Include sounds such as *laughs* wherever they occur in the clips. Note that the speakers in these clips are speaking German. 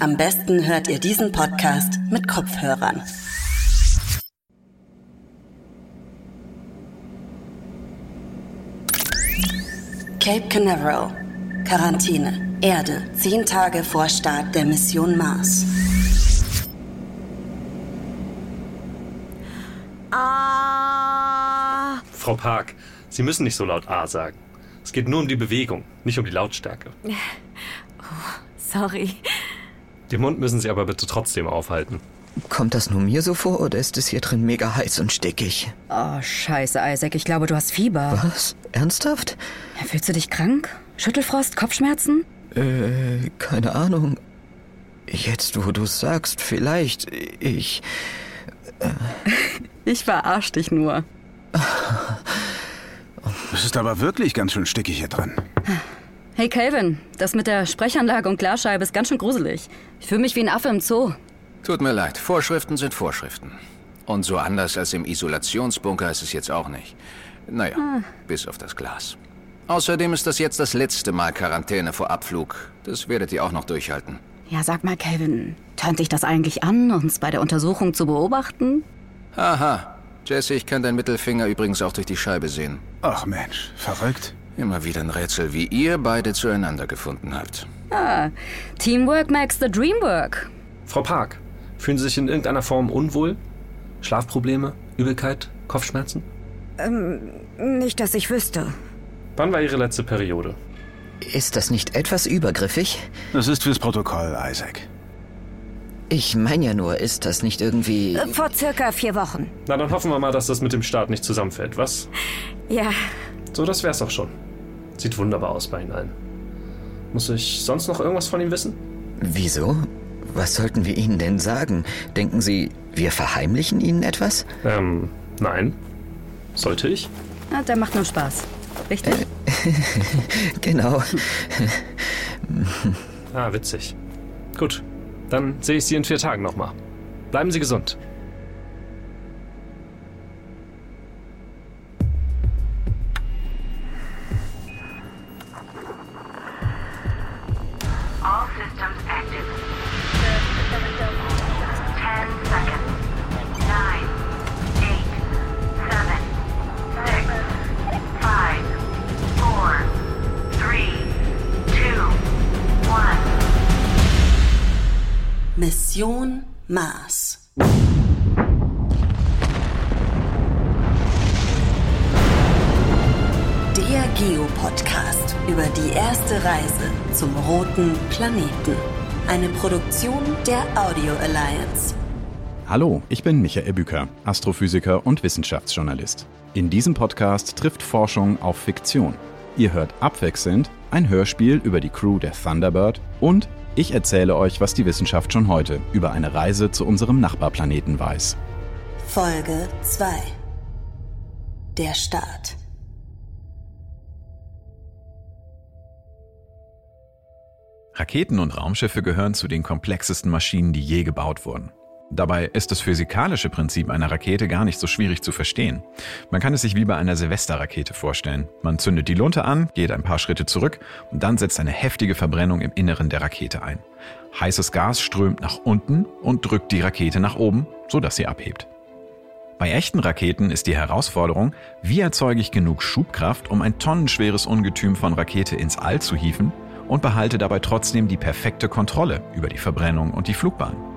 Am besten hört ihr diesen Podcast mit Kopfhörern. Cape Canaveral. Quarantäne. Erde. Zehn Tage vor Start der Mission Mars. Ah. Frau Park, Sie müssen nicht so laut A sagen. Es geht nur um die Bewegung, nicht um die Lautstärke. Sorry. Den Mund müssen Sie aber bitte trotzdem aufhalten. Kommt das nur mir so vor oder ist es hier drin mega heiß und stickig? Oh, scheiße, Isaac. Ich glaube, du hast Fieber. Was? Ernsthaft? Fühlst du dich krank? Schüttelfrost? Kopfschmerzen? Äh, keine Ahnung. Jetzt, wo du sagst, vielleicht. Ich. Ich verarsch dich nur. *laughs* Es ist aber wirklich ganz schön stickig hier drin. Hey Calvin, das mit der Sprechanlage und Glasscheibe ist ganz schön gruselig. Ich fühle mich wie ein Affe im Zoo. Tut mir leid, Vorschriften sind Vorschriften. Und so anders als im Isolationsbunker ist es jetzt auch nicht. Naja, bis auf das Glas. Außerdem ist das jetzt das letzte Mal Quarantäne vor Abflug. Das werdet ihr auch noch durchhalten. Ja, sag mal, Calvin, tönt dich das eigentlich an, uns bei der Untersuchung zu beobachten? Haha. Jesse, ich kann deinen Mittelfinger übrigens auch durch die Scheibe sehen. Ach Mensch, verrückt. Immer wieder ein Rätsel, wie ihr beide zueinander gefunden habt. Ah, Teamwork makes the dream work. Frau Park, fühlen Sie sich in irgendeiner Form unwohl? Schlafprobleme, Übelkeit, Kopfschmerzen? Nicht, dass ich wüsste. Wann war Ihre letzte Periode? Ist das nicht etwas übergriffig? Das ist fürs Protokoll, Isaac. Ich meine ja nur, ist das nicht irgendwie. Vor circa vier Wochen. Na, dann hoffen wir mal, dass das mit dem Start nicht zusammenfällt, was? Ja, So, das wär's auch schon. Sieht wunderbar aus bei Ihnen allen. Muss ich sonst noch irgendwas von ihm wissen? Wieso? Was sollten wir Ihnen denn sagen? Denken Sie, wir verheimlichen Ihnen etwas? Ähm, nein. Sollte ich? ah, der macht nur Spaß. Richtig? *laughs* Genau. Ah, witzig. Gut, dann sehe ich Sie in vier Tagen nochmal. Bleiben Sie gesund. Mission Mars. Der Geopodcast über die erste Reise zum roten Planeten. Eine Produktion der Audio Alliance. Hallo, ich bin Michael Büker, Astrophysiker und Wissenschaftsjournalist. In diesem Podcast trifft Forschung auf Fiktion. Ihr hört abwechselnd ein Hörspiel über die Crew der Thunderbird und ich erzähle euch, was die Wissenschaft schon heute über eine Reise zu unserem Nachbarplaneten weiß. Folge 2. Der Start. Raketen und Raumschiffe gehören zu den komplexesten Maschinen, die je gebaut wurden. Dabei ist das physikalische Prinzip einer Rakete gar nicht so schwierig zu verstehen. Man kann es sich wie bei einer Silvesterrakete vorstellen. Man zündet die Lunte an, geht ein paar Schritte zurück und dann setzt eine heftige Verbrennung im Inneren der Rakete ein. Heißes Gas strömt nach unten und drückt die Rakete nach oben, sodass sie abhebt. Bei echten Raketen ist die Herausforderung, wie erzeuge ich genug Schubkraft, um ein tonnenschweres Ungetüm von Rakete ins All zu hieven und behalte dabei trotzdem die perfekte Kontrolle über die Verbrennung und die Flugbahn.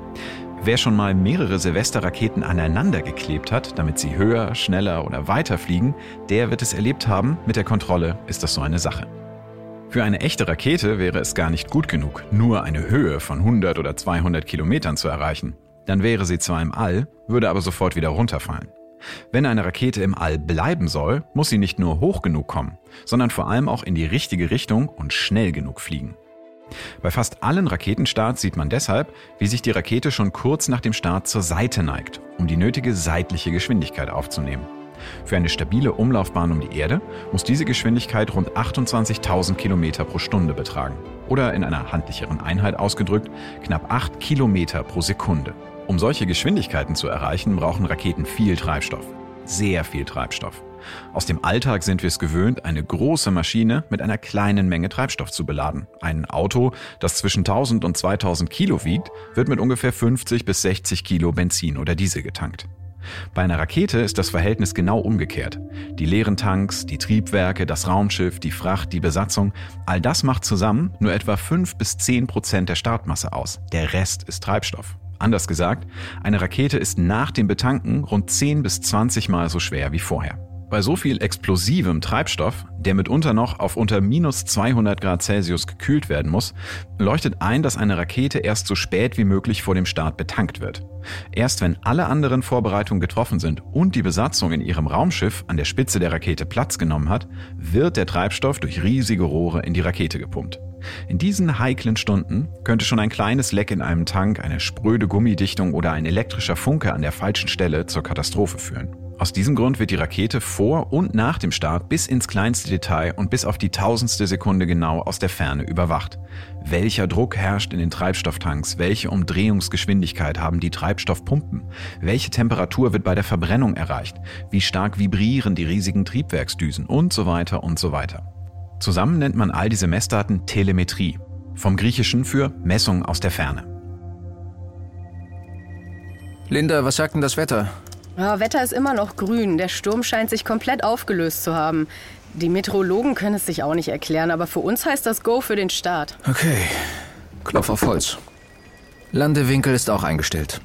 Wer schon mal mehrere Silvesterraketen aneinander geklebt hat, damit sie höher, schneller oder weiter fliegen, der wird es erlebt haben, mit der Kontrolle ist das so eine Sache. Für eine echte Rakete wäre es gar nicht gut genug, nur eine Höhe von 100 oder 200 Kilometern zu erreichen. Dann wäre sie zwar im All, würde aber sofort wieder runterfallen. Wenn eine Rakete im All bleiben soll, muss sie nicht nur hoch genug kommen, sondern vor allem auch in die richtige Richtung und schnell genug fliegen. Bei fast allen Raketenstarts sieht man deshalb, wie sich die Rakete schon kurz nach dem Start zur Seite neigt, um die nötige seitliche Geschwindigkeit aufzunehmen. Für eine stabile Umlaufbahn um die Erde muss diese Geschwindigkeit rund 28.000 Kilometer pro Stunde betragen. Oder in einer handlicheren Einheit ausgedrückt, knapp 8 Kilometer pro Sekunde. Um solche Geschwindigkeiten zu erreichen, brauchen Raketen viel Treibstoff. Sehr viel Treibstoff. Aus dem Alltag sind wir es gewöhnt, eine große Maschine mit einer kleinen Menge Treibstoff zu beladen. Ein Auto, das zwischen 1000 und 2000 Kilo wiegt, wird mit ungefähr 50 bis 60 Kilo Benzin oder Diesel getankt. Bei einer Rakete ist das Verhältnis genau umgekehrt. Die leeren Tanks, die Triebwerke, das Raumschiff, die Fracht, die Besatzung, all das macht zusammen nur etwa 5 bis 10 Prozent der Startmasse aus. Der Rest ist Treibstoff. Anders gesagt, eine Rakete ist nach dem Betanken rund 10 bis 20 Mal so schwer wie vorher. Bei so viel explosivem Treibstoff, der mitunter noch auf unter minus 200 Grad Celsius gekühlt werden muss, leuchtet ein, dass eine Rakete erst so spät wie möglich vor dem Start betankt wird. Erst wenn alle anderen Vorbereitungen getroffen sind und die Besatzung in ihrem Raumschiff an der Spitze der Rakete Platz genommen hat, wird der Treibstoff durch riesige Rohre in die Rakete gepumpt. In diesen heiklen Stunden könnte schon ein kleines Leck in einem Tank, eine spröde Gummidichtung oder ein elektrischer Funke an der falschen Stelle zur Katastrophe führen. Aus diesem Grund wird die Rakete vor und nach dem Start bis ins kleinste Detail und bis auf die tausendstel Sekunde genau aus der Ferne überwacht. Welcher Druck herrscht in den Treibstofftanks? Welche Umdrehungsgeschwindigkeit haben die Treibstoffpumpen? Welche Temperatur wird bei der Verbrennung erreicht? Wie stark vibrieren die riesigen Triebwerksdüsen? Und so weiter und so weiter. Zusammen nennt man all diese Messdaten Telemetrie, vom Griechischen für Messung aus der Ferne. Linda, was sagt denn das Wetter? Ja, Wetter ist immer noch grün. Der Sturm scheint sich komplett aufgelöst zu haben. Die Meteorologen können es sich auch nicht erklären, aber für uns heißt das Go für den Start. Okay. Klopf auf Holz. Landewinkel ist auch eingestellt.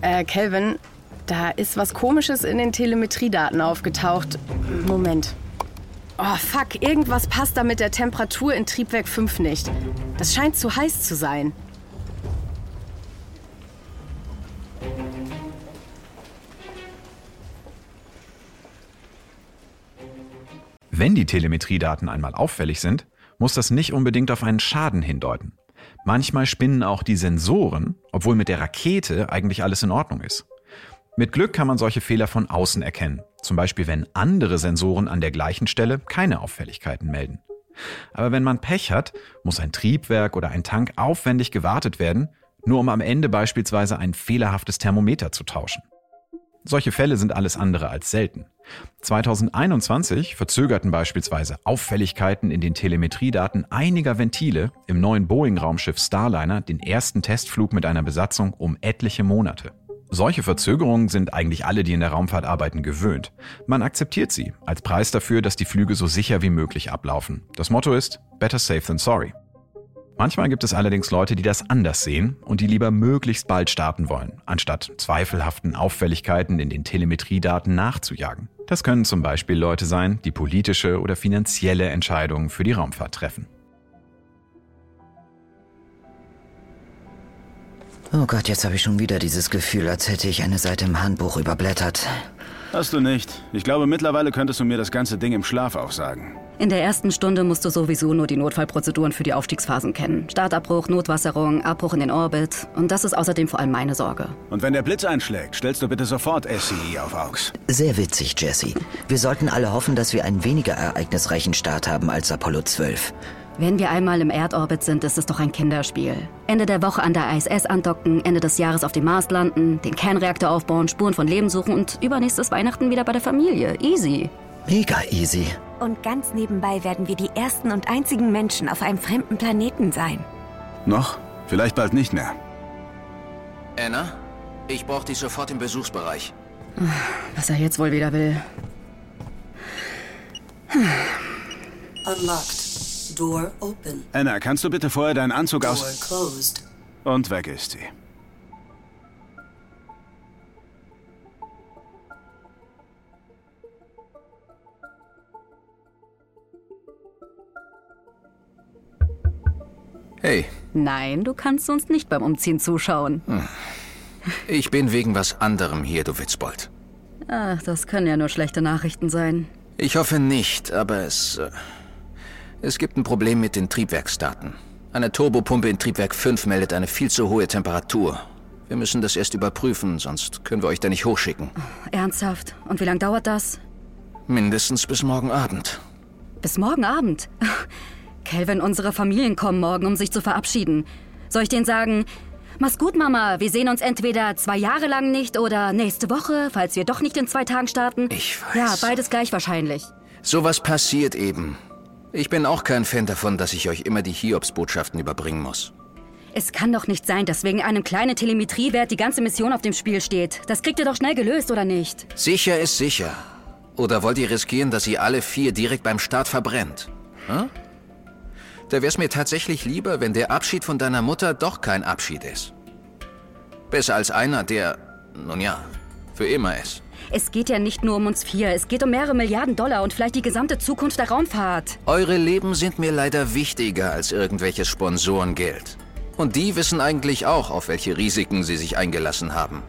Äh, Kelvin, da ist was Komisches in den Telemetriedaten aufgetaucht. Moment. Oh, fuck, irgendwas passt da mit der Temperatur in Triebwerk 5 nicht. Das scheint zu heiß zu sein. Wenn die Telemetriedaten einmal auffällig sind, muss das nicht unbedingt auf einen Schaden hindeuten. Manchmal spinnen auch die Sensoren, obwohl mit der Rakete eigentlich alles in Ordnung ist. Mit Glück kann man solche Fehler von außen erkennen, zum Beispiel wenn andere Sensoren an der gleichen Stelle keine Auffälligkeiten melden. Aber wenn man Pech hat, muss ein Triebwerk oder ein Tank aufwendig gewartet werden, nur um am Ende beispielsweise ein fehlerhaftes Thermometer zu tauschen. Solche Fälle sind alles andere als selten. 2021 verzögerten beispielsweise Auffälligkeiten in den Telemetriedaten einiger Ventile im neuen Boeing-Raumschiff Starliner den ersten Testflug mit einer Besatzung um etliche Monate. Solche Verzögerungen sind eigentlich alle, die in der Raumfahrt arbeiten, gewöhnt. Man akzeptiert sie als Preis dafür, dass die Flüge so sicher wie möglich ablaufen. Das Motto ist Better safe than sorry. Manchmal gibt es allerdings Leute, die das anders sehen und die lieber möglichst bald starten wollen, anstatt zweifelhaften Auffälligkeiten in den Telemetriedaten nachzujagen. Das können zum Beispiel Leute sein, die politische oder finanzielle Entscheidungen für die Raumfahrt treffen. Oh Gott, jetzt habe ich schon wieder dieses Gefühl, als hätte ich eine Seite im Handbuch überblättert. Hast du nicht. Ich glaube, mittlerweile könntest du mir das ganze Ding im Schlaf auch sagen. In der ersten Stunde musst du sowieso nur die Notfallprozeduren für die Aufstiegsphasen kennen. Startabbruch, Notwasserung, Abbruch in den Orbit. Und das ist außerdem vor allem meine Sorge. Und wenn der Blitz einschlägt, stellst du bitte sofort SCE auf AUX. Sehr witzig, Jesse. Wir sollten alle hoffen, dass wir einen weniger ereignisreichen Start haben als Apollo 12. Wenn wir einmal im Erdorbit sind, ist es doch ein Kinderspiel. Ende der Woche an der ISS andocken, Ende des Jahres auf dem Mars landen, den Kernreaktor aufbauen, Spuren von Leben suchen und übernächstes Weihnachten wieder bei der Familie. Easy. Mega easy. Und ganz nebenbei werden wir die ersten und einzigen Menschen auf einem fremden Planeten sein. Noch? Vielleicht bald nicht mehr. Anna, ich brauche dich sofort im Besuchsbereich. Was er jetzt wohl wieder will. Unlocked. Door open. Anna, kannst du bitte vorher deinen Anzug Door aus... closed. Und weg ist sie. Hey, Nein, du kannst uns nicht beim Umziehen zuschauen. ich bin wegen was anderem hier, du Witzbold. Ach, das können ja nur schlechte Nachrichten sein. Ich hoffe nicht, aber es. Es gibt ein Problem mit den Triebwerksdaten. Eine Turbopumpe in Triebwerk 5 meldet eine viel zu hohe Temperatur. Wir müssen das erst überprüfen, sonst können wir euch da nicht hochschicken. Ernsthaft? Und wie lange dauert das? Mindestens bis morgen Abend. Bis morgen Abend. *laughs* Kelvin, unsere Familien kommen morgen, um sich zu verabschieden. Soll ich denen sagen, Mach's gut, Mama. Wir sehen uns entweder zwei Jahre lang nicht oder nächste Woche, falls wir doch nicht in zwei Tagen starten. Ich weiß. Ja, beides gleich wahrscheinlich. Sowas passiert eben. Ich bin auch kein Fan davon, dass ich euch immer die Hiobsbotschaften überbringen muss. Es kann doch nicht sein, dass wegen einem kleinen Telemetriewert die ganze Mission auf dem Spiel steht. Das kriegt ihr doch schnell gelöst, oder nicht? Sicher ist sicher. Oder wollt ihr riskieren, dass ihr alle vier direkt beim Start verbrennt? Hm? Da wär's mir tatsächlich lieber, wenn der Abschied von deiner Mutter doch kein Abschied ist. Besser als einer, der, nun ja, für immer ist. Es geht ja nicht nur um uns vier. Es geht um mehrere Milliarden Dollar und vielleicht die gesamte Zukunft der Raumfahrt. Eure Leben sind mir leider wichtiger als irgendwelches Sponsorengeld. Und die wissen eigentlich auch, auf welche Risiken sie sich eingelassen haben.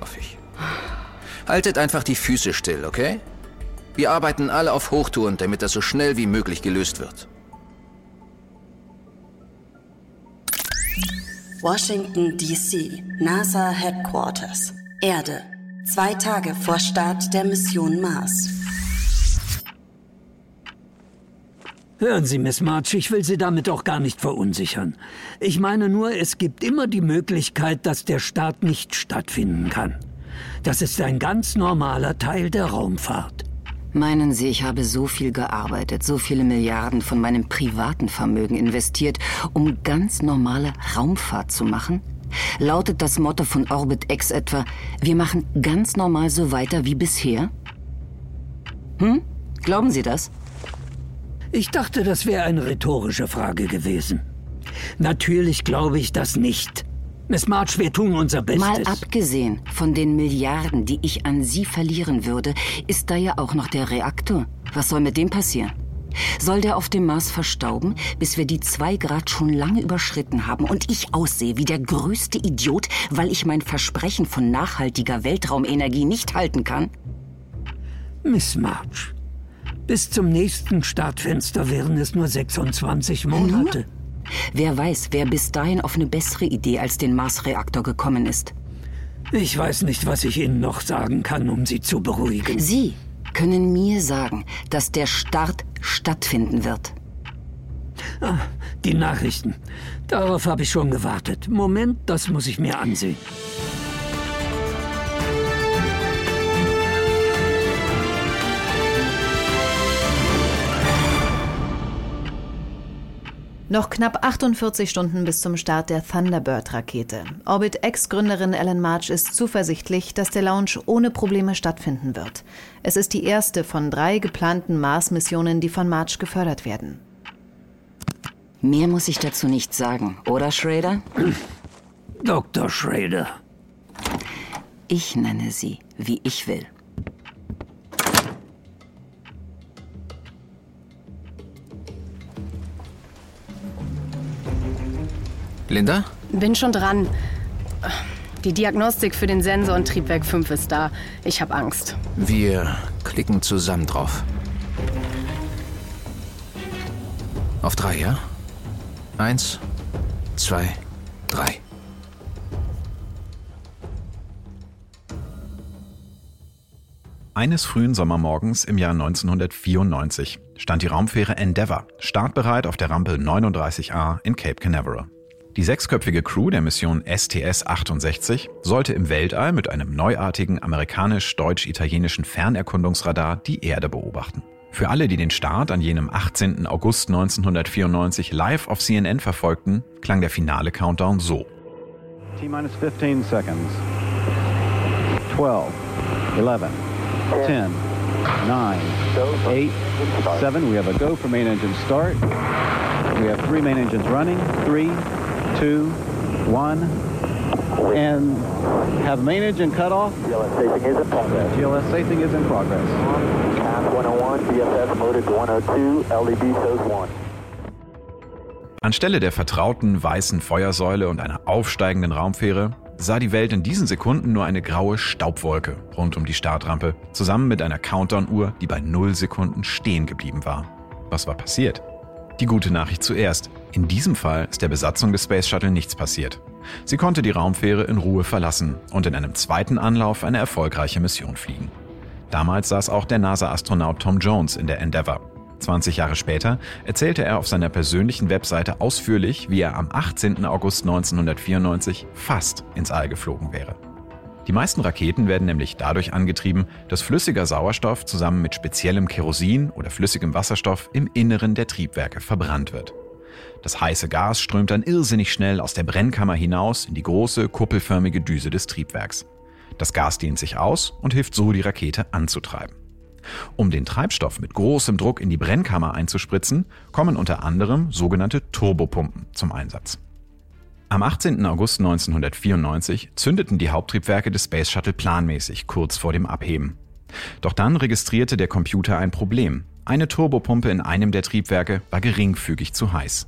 Hoffe ich. Haltet einfach die Füße still, okay? Wir arbeiten alle auf Hochtouren, damit das so schnell wie möglich gelöst wird. Washington, D.C., NASA Headquarters. Erde. Zwei Tage vor Start der Mission Mars. Hören Sie, Miss March, ich will Sie damit auch gar nicht verunsichern. Ich meine nur, es gibt immer die Möglichkeit, dass der Start nicht stattfinden kann. Das ist ein ganz normaler Teil der Raumfahrt. Meinen Sie, ich habe so viel gearbeitet, so viele Milliarden von meinem privaten Vermögen investiert, um ganz normale Raumfahrt zu machen? Lautet das Motto von Orbit X etwa, wir machen ganz normal so weiter wie bisher? Hm? Glauben Sie das? Ich dachte, das wäre eine rhetorische Frage gewesen. Natürlich glaube ich das nicht. Miss March, wir tun unser Bestes. Mal abgesehen von den Milliarden, die ich an Sie verlieren würde, ist da ja auch noch der Reaktor. Was soll mit dem passieren? Soll der auf dem Mars verstauben, bis wir die zwei Grad schon lange überschritten haben und ich aussehe wie der größte Idiot, weil ich mein Versprechen von nachhaltiger Weltraumenergie nicht halten kann? Miss March, bis zum nächsten Startfenster wären es nur 26 Monate. Wer weiß, wer bis dahin auf eine bessere Idee als den Mars-Reaktor gekommen ist. Ich weiß nicht, was ich Ihnen noch sagen kann, um Sie zu beruhigen. Sie können mir sagen, dass der Start stattfinden wird. Ah, die Nachrichten. Darauf habe ich schon gewartet. Moment, das muss ich mir ansehen. Noch knapp 48 Stunden bis zum Start der Thunderbird-Rakete. Orbit X-Gründerin Ellen March ist zuversichtlich, dass der Launch ohne Probleme stattfinden wird. Es ist die erste von drei geplanten Mars-Missionen, die von March gefördert werden. Mehr muss ich dazu nicht sagen, oder Schrader? *clears throat* Dr. Schrader. Ich nenne sie, wie ich will. Linda? Bin schon dran. Die Diagnostik für den Sensor und Triebwerk 5 ist da. Ich habe Angst. Wir klicken zusammen drauf. Auf drei, ja? Eins, zwei, drei. Eines frühen Sommermorgens im Jahr 1994 stand die Raumfähre Endeavour startbereit auf der Rampe 39A in Cape Canaveral. Die sechsköpfige Crew der Mission STS-68 sollte im Weltall mit einem neuartigen amerikanisch-deutsch-italienischen Fernerkundungsradar die Erde beobachten. Für alle, die den Start an jenem 18. August 1994 live auf CNN verfolgten, klang der finale Countdown so. T-minus 15 seconds. 12, 11, 10, 9, 8, 7. We have a go for main engine start. We have three main engines running. Three, two, one. And have main engine cut off. GLS safing is in progress. GLS safing is in progress. Path 101, BFS motor to 102, LED shows 1. Anstelle der vertrauten weißen Feuersäule und einer aufsteigenden Raumfähre sah die Welt in diesen Sekunden nur eine graue Staubwolke rund um die Startrampe, zusammen mit einer Countdown-Uhr, die bei 0 Sekunden stehen geblieben war. Was war passiert? Die gute Nachricht zuerst. In diesem Fall ist der Besatzung des Space Shuttle nichts passiert. Sie konnte die Raumfähre in Ruhe verlassen und in einem zweiten Anlauf eine erfolgreiche Mission fliegen. Damals saß auch der NASA-Astronaut Tom Jones in der Endeavour. 20 Jahre später erzählte er auf seiner persönlichen Webseite ausführlich, wie er am 18. August 1994 fast ins All geflogen wäre. Die meisten Raketen werden nämlich dadurch angetrieben, dass flüssiger Sauerstoff zusammen mit speziellem Kerosin oder flüssigem Wasserstoff im Inneren der Triebwerke verbrannt wird. Das heiße Gas strömt dann irrsinnig schnell aus der Brennkammer hinaus in die große, kuppelförmige Düse des Triebwerks. Das Gas dehnt sich aus und hilft so, die Rakete anzutreiben. Um den Treibstoff mit großem Druck in die Brennkammer einzuspritzen, kommen unter anderem sogenannte Turbopumpen zum Einsatz. Am 18. August 1994 zündeten die Haupttriebwerke des Space Shuttle planmäßig kurz vor dem Abheben. Doch dann registrierte der Computer ein Problem. Eine Turbopumpe in einem der Triebwerke war geringfügig zu heiß.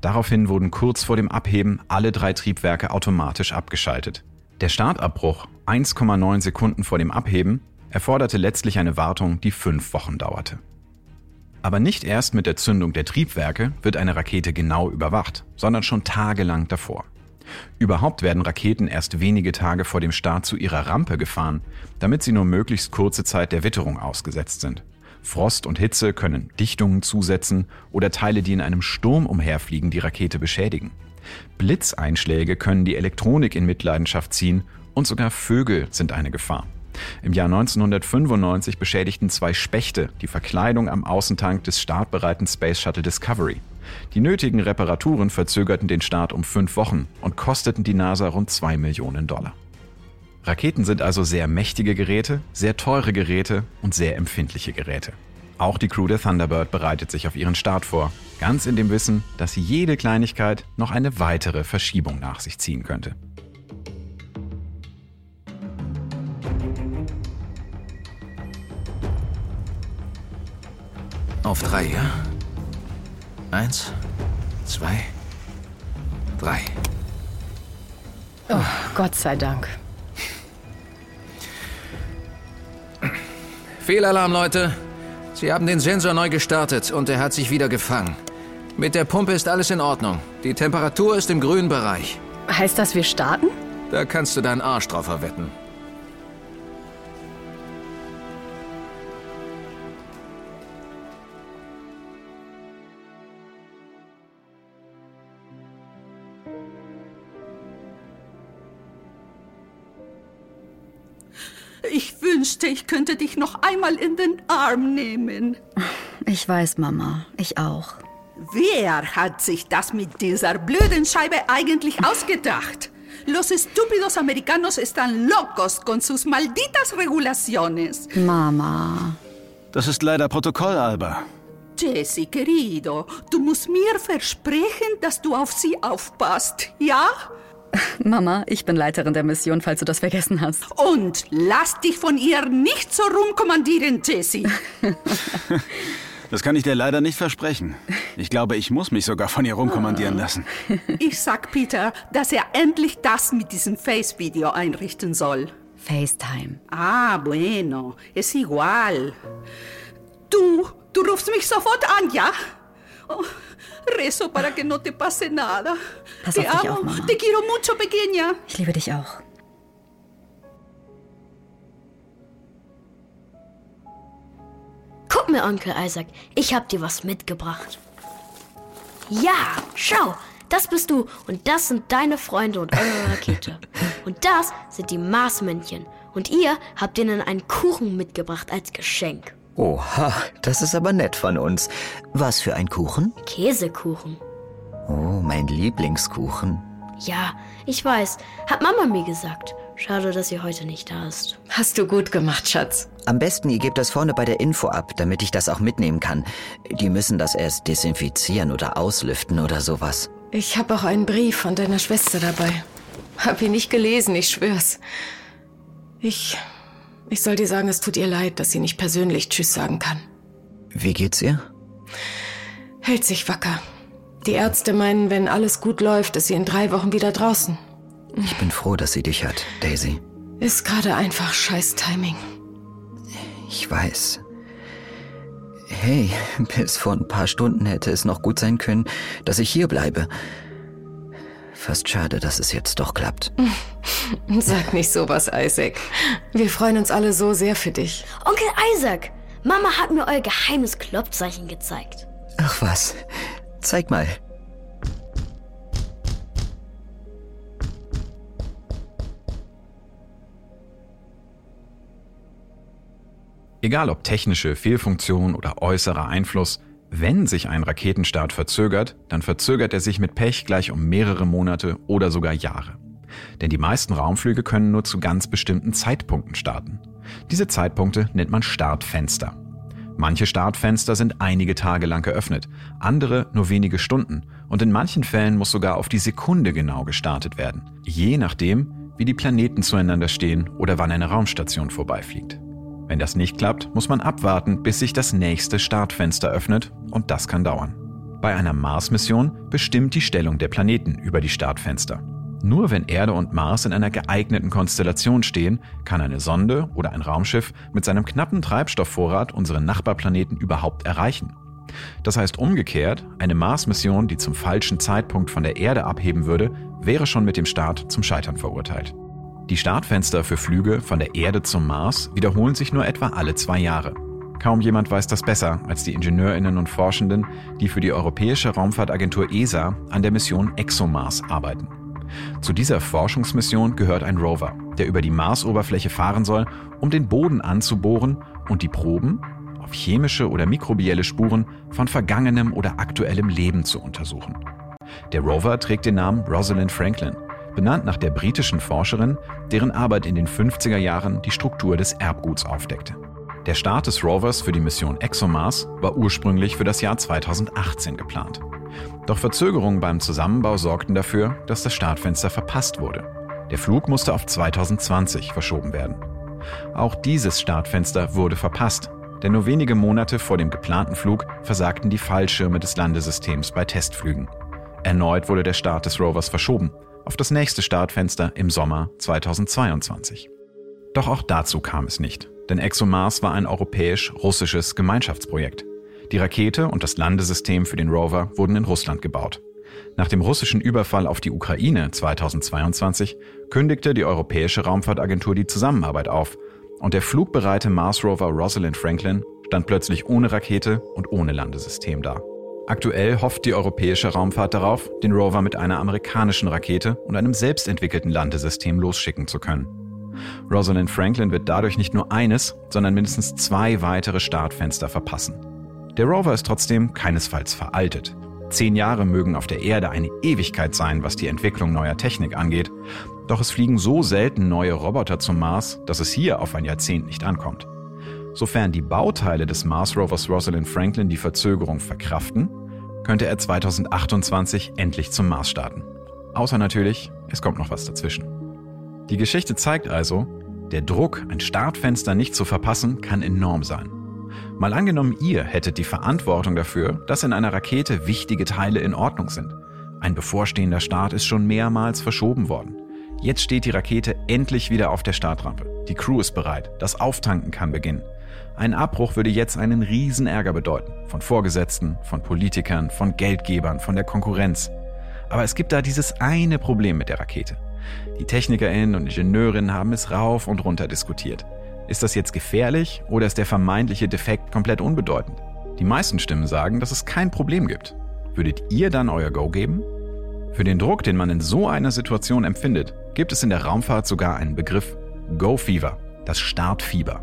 Daraufhin wurden kurz vor dem Abheben alle drei Triebwerke automatisch abgeschaltet. Der Startabbruch, 1,9 Sekunden vor dem Abheben, erforderte letztlich eine Wartung, die fünf Wochen dauerte. Aber nicht erst mit der Zündung der Triebwerke wird eine Rakete genau überwacht, sondern schon tagelang davor. Überhaupt werden Raketen erst wenige Tage vor dem Start zu ihrer Rampe gefahren, damit sie nur möglichst kurze Zeit der Witterung ausgesetzt sind. Frost und Hitze können Dichtungen zusetzen oder Teile, die in einem Sturm umherfliegen, die Rakete beschädigen. Blitzeinschläge können die Elektronik in Mitleidenschaft ziehen und sogar Vögel sind eine Gefahr. Im Jahr 1995 beschädigten zwei Spechte die Verkleidung am Außentank des startbereiten Space Shuttle Discovery. Die nötigen Reparaturen verzögerten den Start um fünf Wochen und kosteten die NASA rund zwei Millionen Dollar. Raketen sind also sehr mächtige Geräte, sehr teure Geräte und sehr empfindliche Geräte. Auch die Crew der Thunderbird bereitet sich auf ihren Start vor, ganz in dem Wissen, dass jede Kleinigkeit noch eine weitere Verschiebung nach sich ziehen könnte. Auf drei, ja? Eins, zwei, drei. Oh, Gott sei Dank. Fehlalarm, Leute. Sie haben den Sensor neu gestartet und er hat sich wieder gefangen. Mit der Pumpe ist alles in Ordnung. Die Temperatur ist im grünen Bereich. Heißt das, wir starten? Da kannst du deinen Arsch drauf verwetten. Wünschte, ich könnte dich noch einmal in den Arm nehmen. Ich weiß, Mama. Ich auch. Wer hat sich das mit dieser blöden Scheibe eigentlich ausgedacht? Los estúpidos americanos están locos con sus malditas regulaciones. Mama. Das ist leider Protokoll, Alba. Jesse, querido, du musst mir versprechen, dass du auf sie aufpasst, ja? *laughs* Mama, ich bin Leiterin der Mission, falls du das vergessen hast. Und lass dich von ihr nicht so rumkommandieren, Jesse. *laughs* Das kann ich dir leider nicht versprechen. Ich glaube, ich muss mich sogar von ihr rumkommandieren lassen. *laughs* Ich sag Peter, dass er endlich das mit diesem Face-Video einrichten soll. FaceTime. Ah, bueno, es igual. Du, du rufst mich sofort an, ¿ja? Oh, rezo para que no te pase nada. Pass te auf dich amo, auf, Mama. te quiero mucho, pequeña. Ich liebe dich auch. Guck mir, Onkel Isaac, ich hab dir was mitgebracht. Ja, schau, das bist du und das sind deine Freunde und eure Rakete. Und das sind die Marsmännchen. Und ihr habt ihnen einen Kuchen mitgebracht als Geschenk. Oha, das ist aber nett von uns. Was für ein Kuchen? Käsekuchen. Oh, mein Lieblingskuchen. Ja, ich weiß, hat Mama mir gesagt. Schade, dass sie heute nicht da ist. Hast du gut gemacht, Schatz. Am besten, ihr gebt das vorne bei der Info ab, damit ich das auch mitnehmen kann. Die müssen das erst desinfizieren oder auslüften oder sowas. Ich habe auch einen Brief von deiner Schwester dabei. Hab ihn nicht gelesen, ich schwör's. Ich. Ich soll dir sagen, es tut ihr leid, dass sie nicht persönlich Tschüss sagen kann. Wie geht's ihr? Hält sich wacker. Die Ärzte meinen, wenn alles gut läuft, ist sie in drei Wochen wieder draußen. Ich bin froh, dass sie dich hat, Daisy. Ist gerade einfach scheiß Timing. Ich weiß. Hey, *laughs* bis vor ein paar Stunden hätte es noch gut sein können, dass ich hier bleibe. Fast schade, dass es jetzt doch klappt. *laughs* Sag nicht sowas, Isaac. Wir freuen uns alle so sehr für dich. Onkel Isaac, Mama hat mir euer geheimes Klopfzeichen gezeigt. Ach was. Zeig mal. Egal ob technische Fehlfunktion oder äußerer Einfluss, wenn sich ein Raketenstart verzögert, dann verzögert er sich mit Pech gleich um mehrere Monate oder sogar Jahre. Denn die meisten Raumflüge können nur zu ganz bestimmten Zeitpunkten starten. Diese Zeitpunkte nennt man Startfenster. Manche Startfenster sind einige Tage lang geöffnet, andere nur wenige Stunden und in manchen Fällen muss sogar auf die Sekunde genau gestartet werden, je nachdem, wie die Planeten zueinander stehen oder wann eine Raumstation vorbeifliegt. Wenn das nicht klappt, muss man abwarten, bis sich das nächste Startfenster öffnet und das kann dauern. Bei einer Mars-Mission bestimmt die Stellung der Planeten über die Startfenster. Nur wenn Erde und Mars in einer geeigneten Konstellation stehen, kann eine Sonde oder ein Raumschiff mit seinem knappen Treibstoffvorrat unseren Nachbarplaneten überhaupt erreichen. Das heißt umgekehrt, eine Mars-Mission, die zum falschen Zeitpunkt von der Erde abheben würde, wäre schon mit dem Start zum Scheitern verurteilt. Die Startfenster für Flüge von der Erde zum Mars wiederholen sich nur etwa alle zwei Jahre. Kaum jemand weiß das besser als die Ingenieurinnen und Forschenden, die für die Europäische Raumfahrtagentur ESA an der Mission ExoMars arbeiten. Zu dieser Forschungsmission gehört ein Rover, der über die Marsoberfläche fahren soll, um den Boden anzubohren und die Proben auf chemische oder mikrobielle Spuren von vergangenem oder aktuellem Leben zu untersuchen. Der Rover trägt den Namen Rosalind Franklin, benannt nach der britischen Forscherin, deren Arbeit in den 50er Jahren die Struktur des Erbguts aufdeckte. Der Start des Rovers für die Mission ExoMars war ursprünglich für das Jahr 2018 geplant. Doch Verzögerungen beim Zusammenbau sorgten dafür, dass das Startfenster verpasst wurde. Der Flug musste auf 2020 verschoben werden. Auch dieses Startfenster wurde verpasst, denn nur wenige Monate vor dem geplanten Flug versagten die Fallschirme des Landesystems bei Testflügen. Erneut wurde der Start des Rovers verschoben auf das nächste Startfenster im Sommer 2022. Doch auch dazu kam es nicht, denn ExoMars war ein europäisch-russisches Gemeinschaftsprojekt. Die Rakete und das Landesystem für den Rover wurden in Russland gebaut. Nach dem russischen Überfall auf die Ukraine 2022 kündigte die Europäische Raumfahrtagentur die Zusammenarbeit auf und der flugbereite Mars Rover Rosalind Franklin stand plötzlich ohne Rakete und ohne Landesystem da. Aktuell hofft die europäische Raumfahrt darauf, den Rover mit einer amerikanischen Rakete und einem selbstentwickelten Landesystem losschicken zu können. Rosalind Franklin wird dadurch nicht nur eines, sondern mindestens zwei weitere Startfenster verpassen. Der Rover ist trotzdem keinesfalls veraltet. Zehn Jahre mögen auf der Erde eine Ewigkeit sein, was die Entwicklung neuer Technik angeht. Doch es fliegen so selten neue Roboter zum Mars, dass es hier auf ein Jahrzehnt nicht ankommt. Sofern die Bauteile des Mars Rovers Rosalind Franklin die Verzögerung verkraften, könnte er 2028 endlich zum Mars starten. Außer natürlich, es kommt noch was dazwischen. Die Geschichte zeigt also, der Druck, ein Startfenster nicht zu verpassen, kann enorm sein. Mal angenommen, ihr hättet die Verantwortung dafür, dass in einer Rakete wichtige Teile in Ordnung sind. Ein bevorstehender Start ist schon mehrmals verschoben worden. Jetzt steht die Rakete endlich wieder auf der Startrampe. Die Crew ist bereit. Das Auftanken kann beginnen. Ein Abbruch würde jetzt einen Riesenärger bedeuten. Von Vorgesetzten, von Politikern, von Geldgebern, von der Konkurrenz. Aber es gibt da dieses eine Problem mit der Rakete. Die TechnikerInnen und Ingenieurinnen haben es rauf und runter diskutiert. Ist das jetzt gefährlich oder ist der vermeintliche Defekt komplett unbedeutend? Die meisten Stimmen sagen, dass es kein Problem gibt. Würdet ihr dann euer Go geben? Für den Druck, den man in so einer Situation empfindet, gibt es in der Raumfahrt sogar einen Begriff Go Fever, das Startfieber.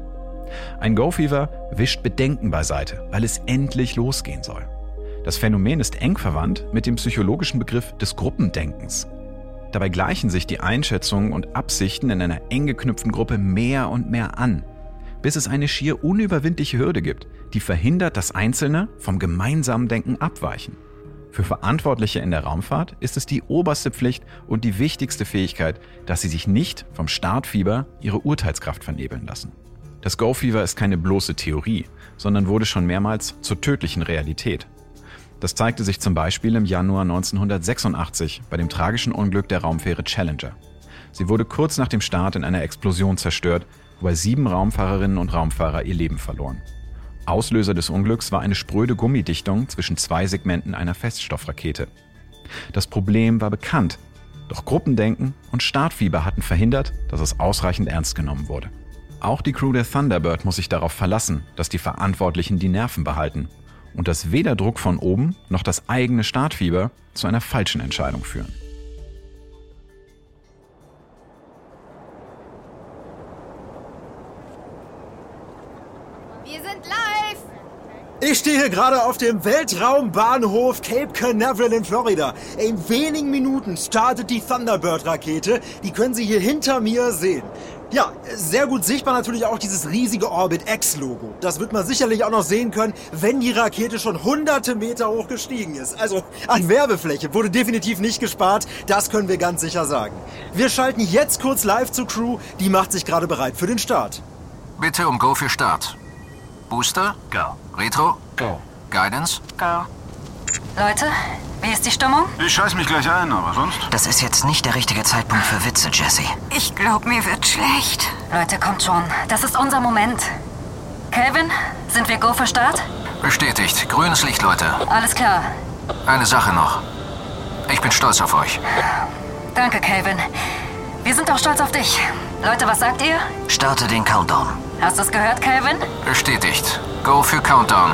Ein Go Fever wischt Bedenken beiseite, weil es endlich losgehen soll. Das Phänomen ist eng verwandt mit dem psychologischen Begriff des Gruppendenkens. Dabei gleichen sich die Einschätzungen und Absichten in einer eng geknüpften Gruppe mehr und mehr an, bis es eine schier unüberwindliche Hürde gibt, die verhindert, dass Einzelne vom gemeinsamen Denken abweichen. Für Verantwortliche in der Raumfahrt ist es die oberste Pflicht und die wichtigste Fähigkeit, dass sie sich nicht vom Startfieber ihre Urteilskraft vernebeln lassen. Das Go-Fever ist keine bloße Theorie, sondern wurde schon mehrmals zur tödlichen Realität. Das zeigte sich zum Beispiel im Januar 1986 bei dem tragischen Unglück der Raumfähre Challenger. Sie wurde kurz nach dem Start in einer Explosion zerstört, wobei sieben Raumfahrerinnen und Raumfahrer ihr Leben verloren. Auslöser des Unglücks war eine spröde Gummidichtung zwischen zwei Segmenten einer Feststoffrakete. Das Problem war bekannt, doch Gruppendenken und Startfieber hatten verhindert, dass es ausreichend ernst genommen wurde. Auch die Crew der Thunderbird muss sich darauf verlassen, dass die Verantwortlichen die Nerven behalten und dass weder Druck von oben noch das eigene Startfieber zu einer falschen Entscheidung führen. Wir sind live! Ich stehe hier gerade auf dem Weltraumbahnhof Cape Canaveral in Florida. In wenigen Minuten startet die Thunderbird-Rakete. Die können Sie hier hinter mir sehen. Ja, sehr gut sichtbar natürlich auch dieses riesige Orbit X-Logo. Das wird man sicherlich auch noch sehen können, wenn die Rakete schon hunderte Meter hoch gestiegen ist. Also an Werbefläche wurde definitiv nicht gespart, das können wir ganz sicher sagen. Wir schalten jetzt kurz live zur Crew, die macht sich gerade bereit für den Start. Bitte um Go für Start. Booster? Go. Retro? Go. Guidance? Go. Leute, wie ist die Stimmung? Ich scheiß mich gleich ein, aber sonst? Das ist jetzt nicht der richtige Zeitpunkt für Witze, Jesse. Ich glaube, mir wird schlecht. Leute, kommt schon. Das ist unser Moment. Calvin, sind wir go für Start? Bestätigt. Grünes Licht, Leute. Alles klar. Eine Sache noch. Ich bin stolz auf euch. Danke, Calvin. Wir sind auch stolz auf dich. Leute, was sagt ihr? Starte den Countdown. Hast du es gehört, Calvin? Bestätigt. Go für Countdown.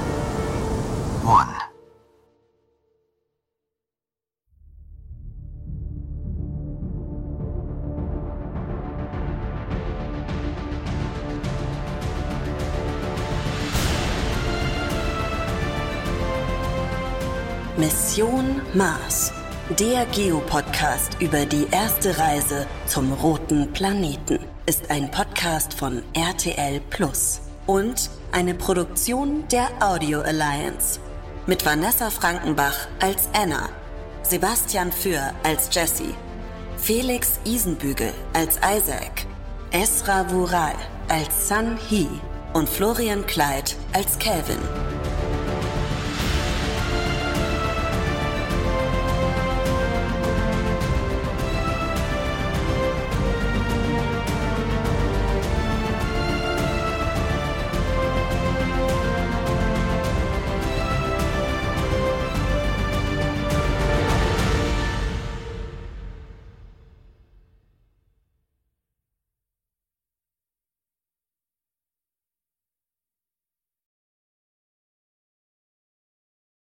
Mars. Der Geopodcast über die erste Reise zum roten Planeten ist ein Podcast von RTL Plus und eine Produktion der Audio Alliance mit Vanessa Frankenbach als Anna, Sebastian Für als Jesse, Felix Isenbügel als Isaac, Esra Vural als Sun Hee und Florian Kleid als Calvin.